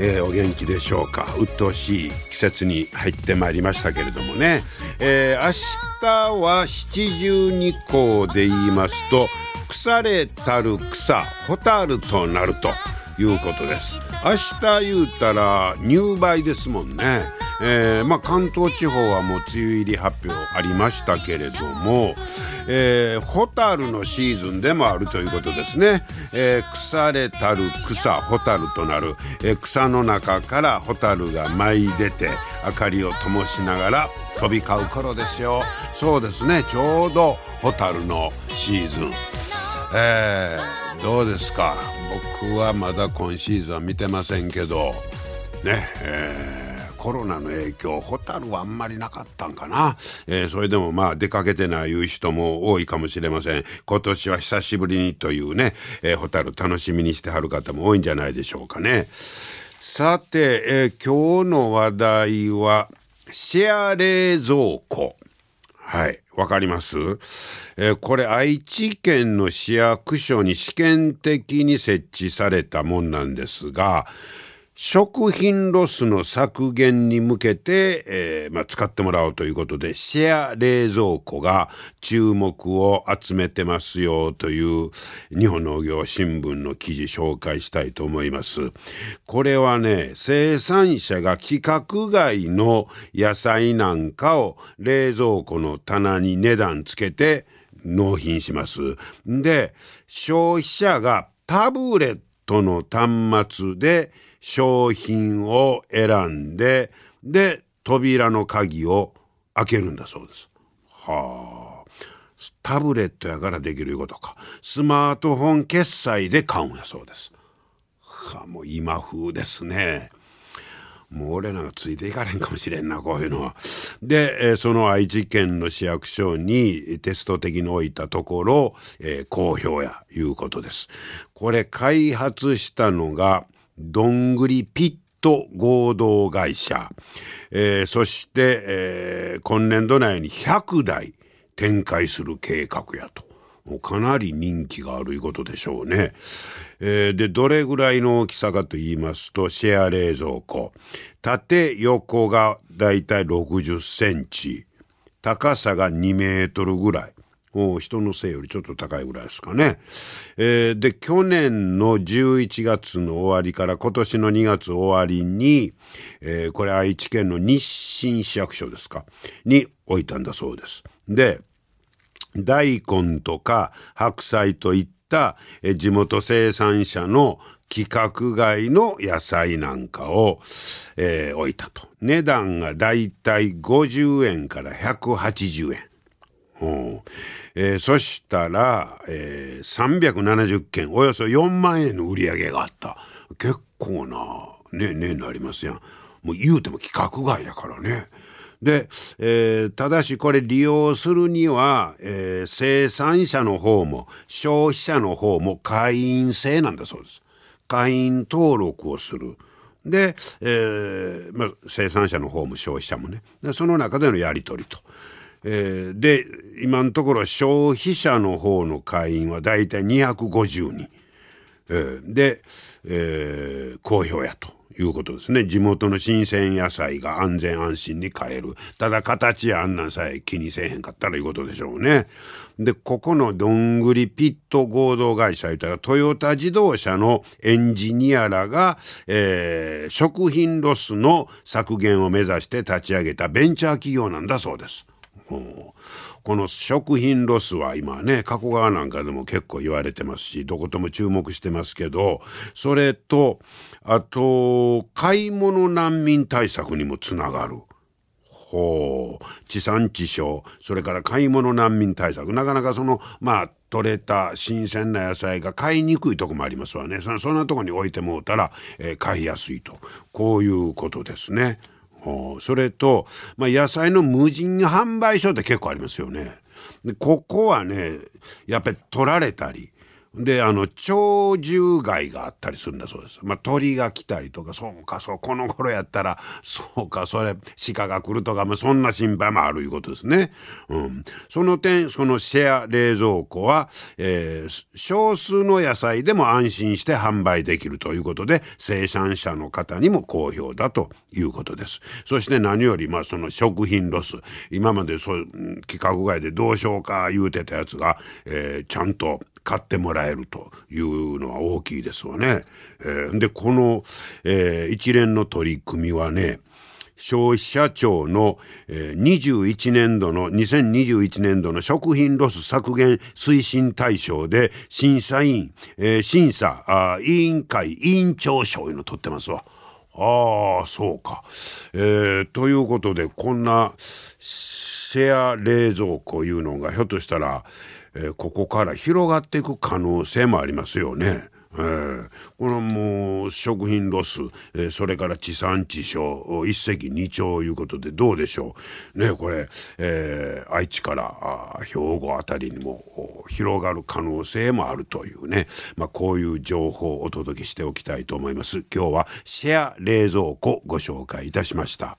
えー、お元気でしょうか？鬱陶しい季節に入ってまいりましたけれどもね、えー、明日は七十二候で言いますと腐れたる草蛍となるということです。明日言うたら入梅ですもんね。えー、まあ、関東地方はもう梅雨入り発表ありましたけれども、えー、ホタルのシーズンでもあるということですね、えー、腐れたる草ホタルとなる、え、草の中からホタルが舞い出て明かりを灯しながら飛び交う頃ですよ。そうですね。ちょうどホタルのシーズン。えー、どうですか？僕はまだ今シーズンは見てませんけど。ねえー。コロナの影響ホタルはあんまりなかったんかな、えー、それでもまあ出かけてないいう人も多いかもしれません。今年は久しぶりにというね、えー、ホタル楽しみにしてはる方も多いんじゃないでしょうかね。さて、えー、今日の話題はシェア冷蔵庫。はい。わかります、えー、これ愛知県の市役所に試験的に設置されたもんなんですが、食品ロスの削減に向けて、えー、まあ、使ってもらおうということで、シェア冷蔵庫が注目を集めてますよという日本農業新聞の記事紹介したいと思います。これはね、生産者が規格外の野菜なんかを冷蔵庫の棚に値段つけて納品します。で、消費者がタブレットの端末で商品を選んで、で、扉の鍵を開けるんだそうです。はあ。タブレットやからできるいうことか。スマートフォン決済で買うんやそうです。はあ、もう今風ですね。もう俺らがついていかれんかもしれんな、こういうのは。で、え、その愛知県の市役所にテスト的に置いたところ、え、好評や、いうことです。これ開発したのが、どんぐりピット合同会社、えー、そして、えー、今年度内に100台展開する計画やと。もうかなり人気があるいうことでしょうね。えー、で、どれぐらいの大きさかと言いますと、シェア冷蔵庫。縦横がだいたい60センチ。高さが2メートルぐらい。人のせいよりちょっと高いぐらいですかね。えー、で、去年の11月の終わりから今年の2月終わりに、えー、これ愛知県の日清市役所ですか、に置いたんだそうです。で、大根とか白菜といった、地元生産者の規格外の野菜なんかを、えー、置いたと。値段がだいたい50円から180円。うん。えー、そしたら、えー、370件およそ4万円の売り上げがあった。結構なねねになりますやん。もう言うても規格外やからね。で、えー、ただしこれ利用するには、えー、生産者の方も消費者の方も会員制なんだそうです。会員登録をする。で、えーまあ、生産者の方も消費者もね。その中でのやり取りと。えー、で今のところ消費者の方の会員はだいたい250人、えー、で、えー、好評やということですね。地元の新鮮野菜が安全安心に買える。ただ形やあんなんさえ気にせえへんかったらいうことでしょうね。でここのどんぐりピット合同会社言ったらトヨタ自動車のエンジニアらが、えー、食品ロスの削減を目指して立ち上げたベンチャー企業なんだそうです。この食品ロスは今ね加古川なんかでも結構言われてますしどことも注目してますけどそれとあと買い物難民対策にもつながる。ほう。地産地消。それから買い物難民対策。なかなかそのまあ取れた新鮮な野菜が買いにくいとこもありますわね。そんなとこに置いてもうたら、えー、買いやすいと。こういうことですね。それと、まあ、野菜の無人販売所って結構ありますよね。でここはねやっぱり取られたりであの鳥獣害があったりするんだそうです。まあ、鳥が来たりとかそうかそうこの頃やったらそうかそれ鹿が来るとか、まあ、そんな心配もあるいうことですね。うん、その点そのシェア冷蔵庫は、えー、少数の野菜でも安心して販売できるということで生産者の方にも好評だということです。そして何よりまあその食品ロス今までそう規格外でどうしようか言うてたやつが、えー、ちゃんと買ってもらえるというのは大きいですわね。えー、でこの、えー、一連の取り組みはね消費者庁の、えー、21年度の2021年度の食品ロス削減推進大賞で審査員、えー、審査あ委員会委員長賞いうの取ってますわ。ああそうか。えー、ということでこんなシェア冷蔵庫いうのがひょっとしたらえー、ここから広がっていく可能性もありますよね。えー、このもう食品ロス、えー、それから地産地消一石二鳥いうことでどうでしょう。ねこれ、えー、愛知から兵庫あたりにも広がる可能性もあるというね、まあ、こういう情報をお届けしておきたいと思います。今日はシェア冷蔵庫ご紹介いたしました。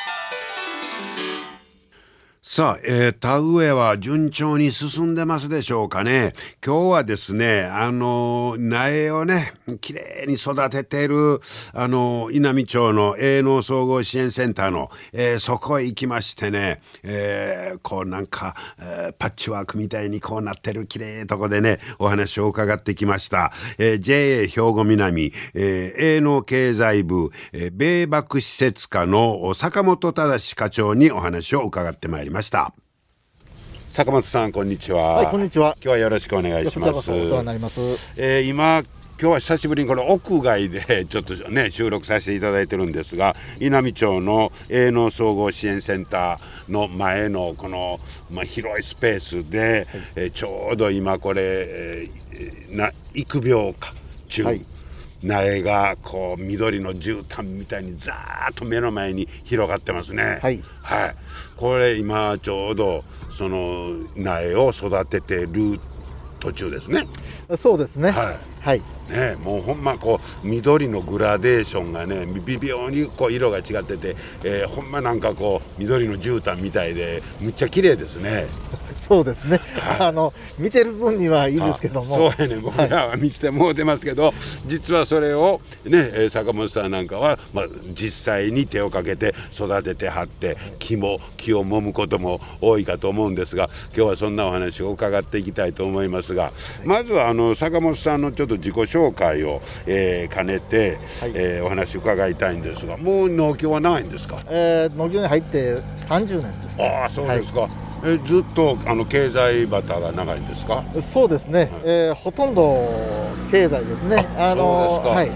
さあ、えー、田植えは順調に進んでますでしょうかね。今日はですね、あの、苗をね、きれいに育てている、あの、稲美町の営農総合支援センターの、えー、そこへ行きましてね、えー、こうなんか、えー、パッチワークみたいにこうなってるきれいとこでね、お話を伺ってきました。えー、JA 兵庫南、えー、営農経済部、えー、米幕施設課の坂本忠課長にお話を伺ってまいりました。ました。坂本さんこんにちは。はいこんにちは。今日はよろしくお願いします。お世話になります、えー、今今日は久しぶりにこの屋外で ちょっとね収録させていただいてるんですが稲美町の営農総合支援センターの前のこの、まあ、広いスペースで、はい、えー、ちょうど今これ、えー、な育苗か中、はい苗がこう緑の絨毯みたいにざーっと目の前に広がってますね。はい、はい、これ今ちょうどその苗を育ててる途中ですね。そうですね。はい。はい。ね、もうほんまこう緑のグラデーションがね、微妙にこう色が違ってて、えー、ほんまなんかこう緑の絨毯みたいで、むっちゃ綺麗ですね。そうですね。はい、あの見てる分にはいいですけども。そうやね、僕らは見せてもうてますけど、はい、実はそれをね、坂本さんなんかはまあ実際に手をかけて育ててはって、木も木を揉むことも多いかと思うんですが、今日はそんなお話を伺っていきたいと思います。ますが、まずはあの坂本さんのちょっと自己紹介を、えー、兼ねて、はい、えー、お話伺いたいんですがもう農協はないんですか、えー、農協に入って30年です、ね、ああそうですか、はい、えずっとあの経済バタが長いんですか？そうですね、はい、えー、ほとんど経済ですね。あのはい。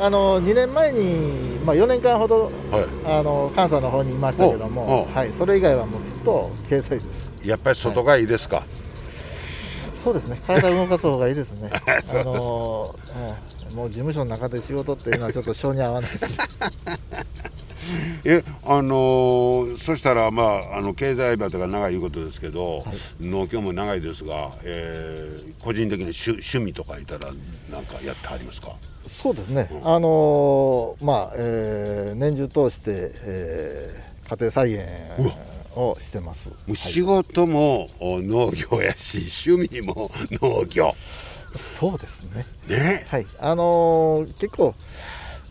あの2年前に、まあ、4年間ほど、はい、あの関西の方にいましたけども、はい、それ以外はもうずっと経済です。やっぱり外がいいですか、はいそうですね、体を動かす方がいいですね。あのー、もう事務所の中で仕事っていうのはちょっと性に合わない。えあのー、そしたら、まあ、あの経済バトが長いいうことですけど、はい、農協も長いですが、えー、個人的に趣趣味とかいたらなんかやってはりますか？そうですね、うん、あのー、まあえー、年中通して、えー、家庭菜園をしてます。仕事も農業やし、趣味も農業。そうですね。ね。はい。あのー、結構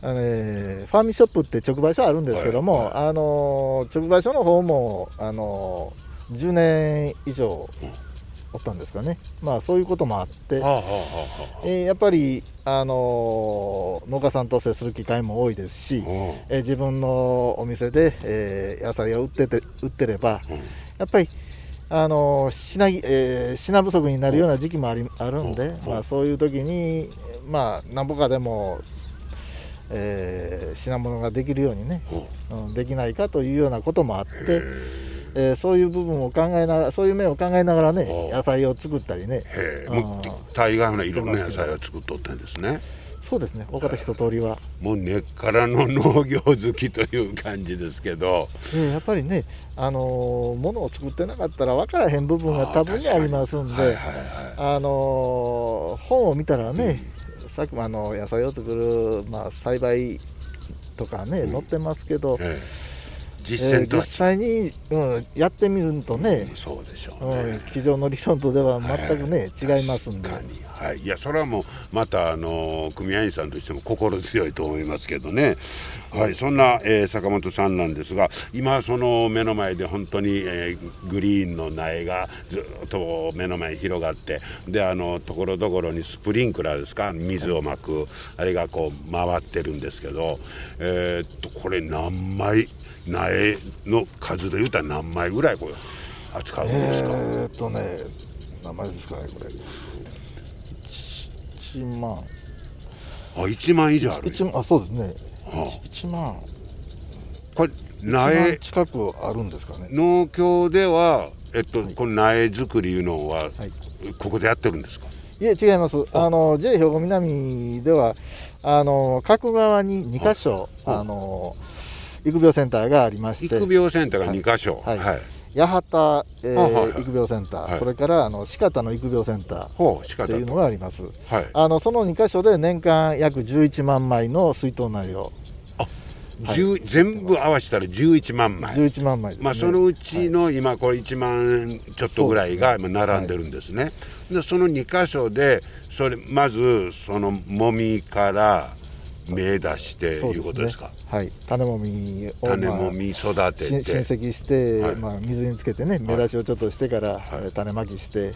あのえーファーミンショップって直売所あるんですけども、はいあのー直売所の方も、あのー10年以上おったんですかね、まあ、そういうこともあって、はあはあえーやっぱり、あのー農家さんと接する機会も多いですし、うん。えー自分のお店で、えー野菜を売ってて売ってれば、うん。やっぱり、あのー品ぎえー品不足になるような時期もありあるんで、うん。まあ、そういう時に、まあ、なんぼかでも、えー品物ができるようにね、うん。うん、できないかというようなこともあって、へえーそういう部分を考えながら、そういう面を考えながらねお、野菜を作ったりね、もう大概のいろんな野菜を作っとってんですね。そうですね、大方一通りは。もう根っからの農業好きという感じですけど。えーやっぱりね、あのー物を作ってなかったら分からへん部分が多分にありますんで、はいはいはあのー本を見たらね、さっきもあの野菜を作る、まあ、栽培とかね、うん。載ってますけどい、、ええ。えー実実践とは違う、際に、うん、やってみるとね、そうでしょううねん、机上の理論とでは全くね、違いますんで、はい、いやそれはもうまたあの組合員さんとしても心強いと思いますけどね、はい、そんな、えー坂本さんなんですが今その目の前で本当に、えーグリーンの苗がずっと目の前に広がってであのところどころにスプリンクラーですか？水をまくあれがこう回ってるんですけど、えーっとこれ何枚苗の数で言うたら何枚ぐらいこれ扱うんですか、えーっとね、名前ですかね、これ、1万、あ1万以上ある一万あそうですね、はあ。1万、これ1万苗近くあるんですかね。農協では、えっとはい。この苗作りいうのは、はい。ここでやってるんですか？いえ違います、あ。の J 兵庫南では、あの各側に2箇所、はいあの育苗センターがありまして、育苗センターが2箇所。はい。はい。八幡、えーはいはいはい。育苗センター、はい。それからあの四方の育苗センターというのがあります。はい。あのその2箇所で年間約11万枚の水筒苗を、はい。10全部合わせたら11万枚、11万枚です、ね。まあ、そのうちの今これ1万ちょっとぐらいが今並んでるんですね。でその2箇所でそれまずそのもみから芽出していうことですか？はい、種もみを、種もみ育てして親戚して、はい。まあ、水につけてね芽出しをちょっとしてから、えー種まきして、うん。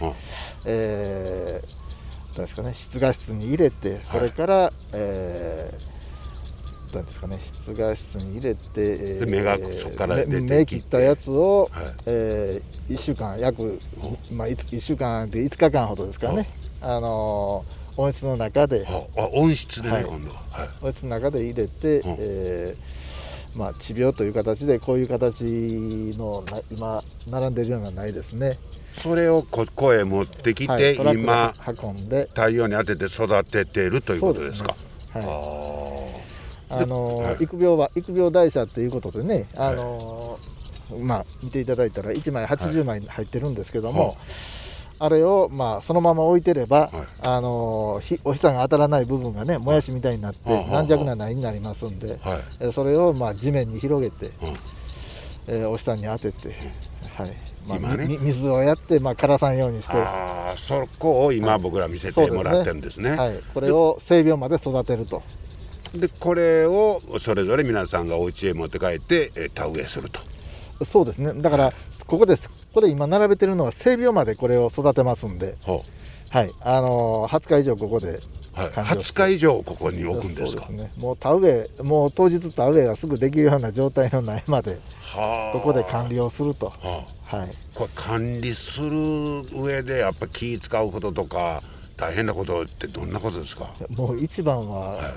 えーですかね室画室に入れてそれから、えーなんですかね。室画室に入れて、えで芽がそこから芽切ったやつを、はい。え1週間約、まあ、1週間で5日間ほどですかね、あのー温室の中で。ああ温室でね、はい。今度は、はい。温室の中で入れて、うんえーまあ、治療という形でこういう形のな今並んでるようなないですね、それをここへ持ってきて、はい、今運んで。太陽に当てて育ててるということですか。ね。あはいあの育苗は育苗台車っていうことでね、あのーまあ、見ていただいたら1枚80枚入ってるんですけども、はあれを、まあ、そのまま置いてれば、はい。あのお日さんが当たらない部分がねもやしみたいになって軟弱な苗になりますんで、あはい。えーそれを、まあ、地面に広げて、うん。えーお日さんに当てて、はい。まあ今ね。水をやって、まあ、枯らさんようにして、ああそこを今僕ら見せてもらってるんですね,、はい、これを性病まで育てると。でこれをそれぞれ皆さんがお家へ持って帰ってえー田植えすると。そうですね。だからここです。これ今並べてるのは性病までこれを育てますんで、ほはい。あのー20日以上ここでう、はい、完了20日以上ここに置くんですか？そうですね。もう田植えもう当日田植えがすぐできるような状態の苗まではあ。ここで管理をすると、はあ。はい、これ管理する上でやっぱ気使うこととか大変なことってどんなことですか？もう一番は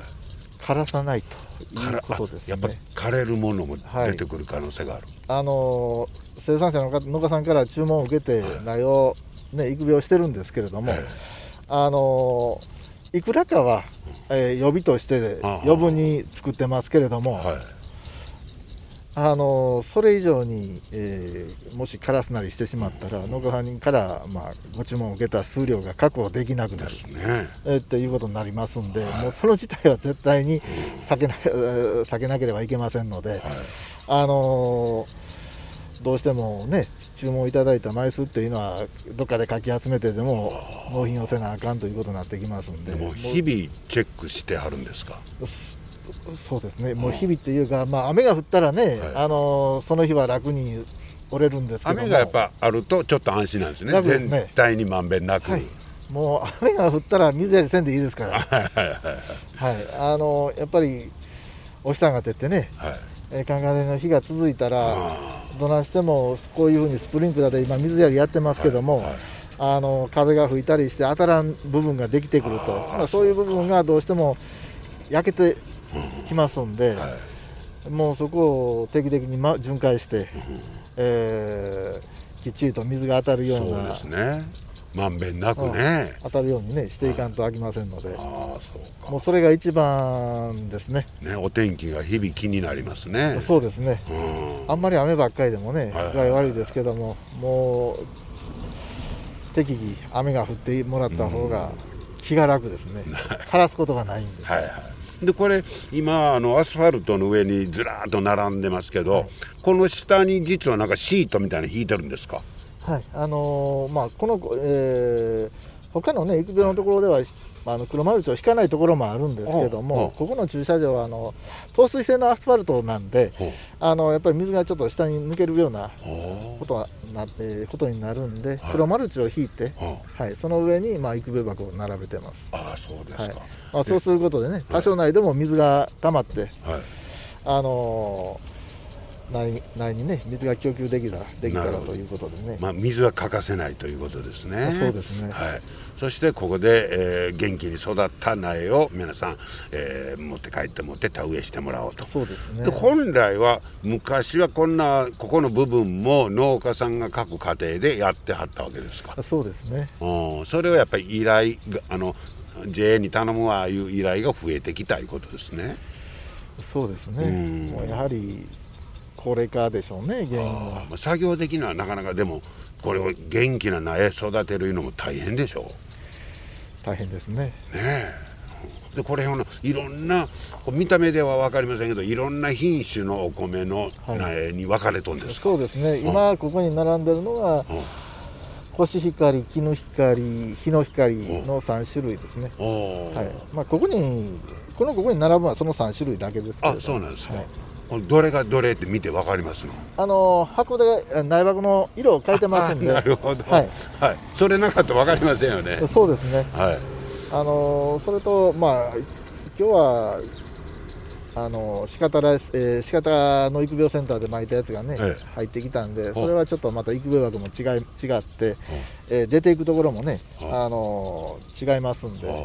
枯らさないということですあやっぱね。枯れるものも出てくる可能性がある、あのー生産者の方農家さんから注文を受けてはい苗を、ね、育苗してるんですけれども、はいあのーいくらかは、えー予備として余分に作ってますけれども、はいあのーそれ以上に、えーもし枯らすなりしてしまったら農家さんから、まあ、ご注文を受けた数量が確保できなくなる。えーっていうことになりますんで、もうその事態は絶対に避けなえー 避けなければいけませんので、はい。あのーどうしてもね、注文いただいた枚数っていうのは、どっかでかき集めてでも納品をせなあかんということになってきますんで、日々チェックしてはるんですか？そうですね、もう日々っていうか、まあ、雨が降ったらね、はい。あのその日は楽に折れるんですけども。雨がやっぱあるとちょっと安心なんですね。すね。全体にまんべんなく、はい、もう雨が降ったら水やりせんでいいですから、はい。はい。はい。はい、あのやっぱりお日さんが照ってね、はい。えー、カンカンの日が続いたら、あどないしてもこういうふうにスプリンクラーで今、水やりやってますけども、はい。はいあの風が吹いたりして当たらん部分ができてくると、まあそういう部分がどうしても焼けてきますんで、はい。もうそこを定期的に、ま、巡回して、えーきっちりと水が当たるようなそうですね。まんべんなくね、当たるようにねしていかんとあきませんので、ああそうか。もうそれが一番ですね、ねお天気が日々気になりますね。そうですね、うん。あんまり雨ばっかりでもね、はいはい具合悪いですけども、もう適宜、雨が降ってもらった方が気が楽ですね、枯らすことがないんで、はいはい、でこれ今あのアスファルトの上にずらーっと並んでますけど、この下に実はなんかシートみたいなの引いてるんですか？はい。あのーまあ、この、えー他のね、育苗のところでは、まあ、あの黒マルチを引かないところもあるんですけどもう、ここの駐車場はあの透水性のアスファルトなんで、あのやっぱり水がちょっと下に抜けるようなほことはなってことになるんで、はい。黒マルチを引いて、はい、その上に、まあ、育苗箱を並べてます。ああそうですか、はい。まあ、そうすることでね、多少内でも水が溜まって、はい。あのー内内にね、水が供給できたらできたらということでね、まあ、水は欠かせないということですね。そうですねはい、そしてここで、えー元気に育った苗を皆さん、えー持って帰って持って田植えしてもらおうと。そうですねで本来は昔はこんなここの部分も農家さんが各家庭でやってはったわけですか。そうですね、うん、それをやっぱり依頼があの JA に頼むわいう依頼が増えてきたいうことですね。そうですね、うんもうやはり高齢化でしょうね、原因あは。作業的にはなかなかでもこれを元気な苗育てるのも大変でしょう。大変ですね。ねえでこれほのいろんな見た目では分かりませんけどいろんな品種のお米の苗に分かれとんですか、そうですね、今ここに並んでるのが、うんコシヒカリ、キヌヒカリ、ヒノヒカリの3種類ですね。はい。まあ、ここに、このここに並ぶのはその3種類だけですけれあどそうなんですか、はい。どれがどれって見て分かりますの？あの箱であ内箱の色を変えてますんで、あなるほど、はい。はい、それなかったら分かりませんよね。そうですね、はい。あのそれと、まあ今日はあの鹿田ライス、えー、鹿田の育苗センターで巻いたやつがね、ええ。入ってきたんで、それはちょっとまた育苗枠も違い違って、えー出ていくところもね、あの違いますんで、はい、う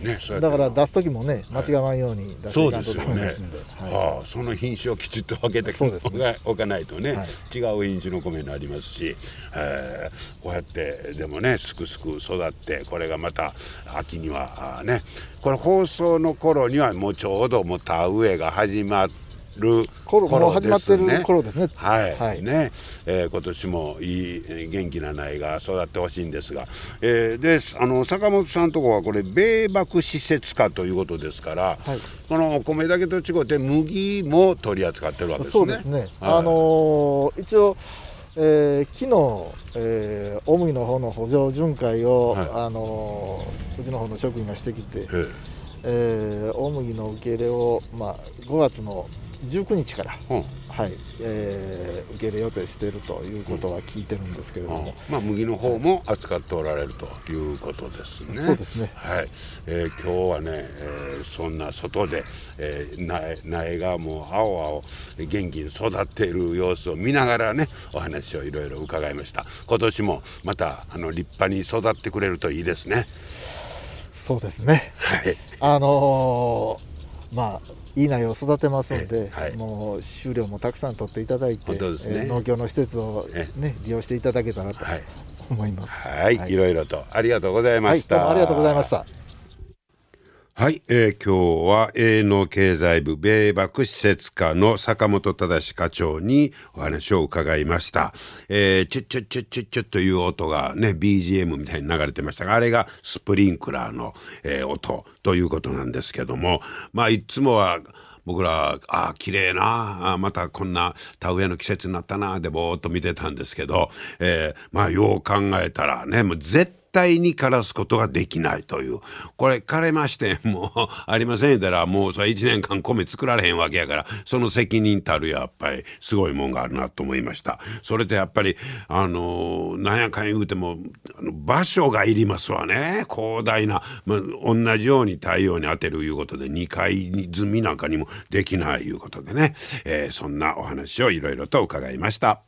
ねだから出す時もね、間違わんように出してそいうかんとダメですよねで。はいはあ、その品種をきちっと分けておかないとね、はい。違う品種の米になりますし、えーこうやってでもねすくすく育ってこれがまた秋にはねこれ放送の頃にはもうちょうどもう田植えが始まる頃もう始まってる頃ですね。はい、はい。ね、えー今年もいいえー元気な苗が育ってほしいんですが、えーであの坂本さんのところはこれ米麦施設化ということですから、はい。このお米だけと違って麦も取り扱ってるわけですね。そうですね、はい。あのー一応、えー昨日、えー大麦の方の補助巡回を、はい。あのーうちの方の職員がしてきて、えええー大麦の受け入れを、まあ、5月の19日から、うん。はいえー受け入れ予定しているということは聞いてるんですけれども、まあ、麦の方も扱っておられるということですね。そうですね。はい、えー今日はね、えーそんな外で、えー苗苗がもう青々元気に育っている様子を見ながらねお話をいろいろ伺いました。今年もまたあの立派に育ってくれるといいですねそうですね、はい。あのーまあ、いい苗を育てますんで、えはい。もう収量もたくさん取っていただいて、ね。えー農協の施設を、えね、利用していただけたらとはい。思います。はい、い、ろいろとありがとうございまはい、した、どうもありがとうございました。はい、えー今日は営農経済部米麦施設課の坂本忠課長にお話を伺いました。えー、チュッチュッチュッチュッチュッという音がね、BGM みたいに流れてましたが、あれがスプリンクラーの、えー音ということなんですけども、まあ、いつもは、僕ら、ああ、綺麗な、あまたこんな田植えの季節になったな、でぼーっと見てたんですけど、えーまあ、よう考えたらね、もう絶対に枯らすことができないという。これ枯れましてもうありませんだらもうそれ1年間米作られへんわけやから。その責任たるやっぱりすごいもんがあるなと思いました。それとやっぱりあのなんやかん言うても場所がいりますわね。広大な、まあ、同じように太陽に当てるいうことで2階積みなんかにもできないいうことでね、えー、そんなお話をいろいろと伺いました。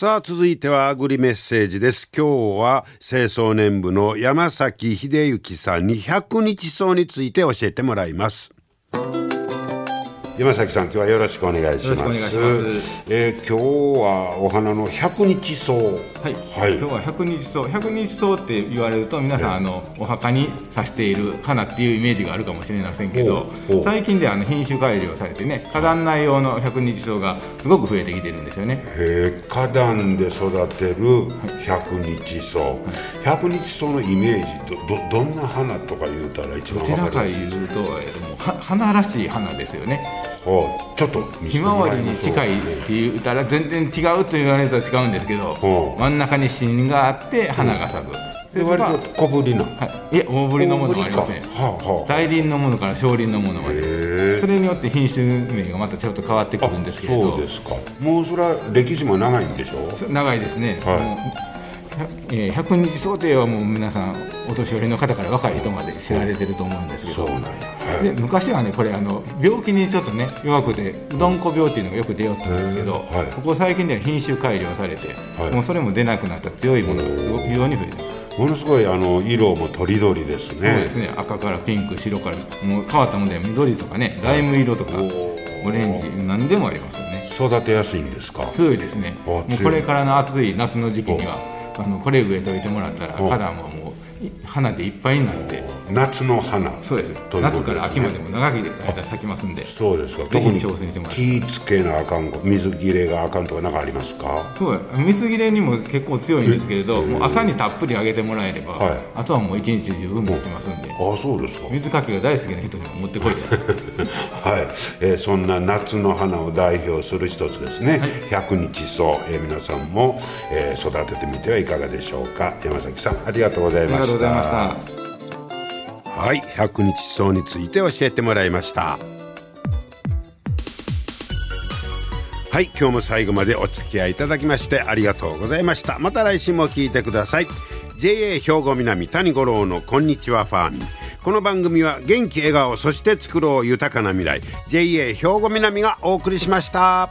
さあ続いてはアグリメッセージです。今日は清掃年部の山崎秀幸さんに100日草について教えてもらいます。山崎さん今日はよろしくお願いします。ますえー、今日はお花の百日草。はい。はい、今日は百日草。百日草って言われると皆さんあのお墓に挿している花っていうイメージがあるかもしれませんけど、最近であの品種改良されてね花壇内用の百日草がすごく増えてきてるんですよね。へえ、花壇で育てる百日草。百、はい、日草のイメージどどどんな花とか言うたら一番どちらか言うと、えー、もう花らしい花ですよね。ちょっとひまわりに近いって言ったら全然違うと言われると違うんですけど真ん中に芯があって花が咲く、で割と小ぶりな、はい、いえ大ぶりのものもありますね、はあはあ、大輪のものから小輪のものまで。それによって品種名がまたちょっと変わってくるんですけど。そうですか。もうそれは歴史も長いんでしょ？長いですね、はい えー、100日想定はもう皆さんお年寄りの方から若い人まで知られてると思うんですけど、はい、で昔はねこれあの病気にちょっとね弱くてうどんこ病っていうのがよく出よったんですけど、はい、ここ最近では品種改良されて、はい、もうそれも出なくなった強いものが非常に増えてます。ものすごいあの色もとりどりですね。そうですね。赤からピンク白からもう変わったもので緑とかねライム色とかオレンジ何でもありますよね。育てやすいんですか？強いですね。もうこれからの暑い夏の時期にはあのこれ植えといてもらったら花ももう花でいっぱいになって夏の花そうです。夏から秋までも長き間咲きますんでそうですか。特に挑戦してもらつけなあかん水切れがあかんとか何かありますか？そう水切れにも結構強いんですけれどもう朝にたっぷりあげてもらえれば、はい、あとはもう一日中海持ちます。んであそうですか。水かきが大好きな人にも持ってこいです。はい、えー、そんな夏の花を代表する一つですね、はい、百日草、えー、皆さんも、えー、育ててみてはいかがでしょうか。山崎さんありがとうございました。とうございましたはい百日草について教えてもらいました。はい今日も最後までお付き合いいただきましてありがとうございました。また来週も聞いてください。JA 兵庫南谷五郎のこんにちはファーミンこの番組は元気笑顔そして作ろう豊かな未来。JA 兵庫南がお送りしました。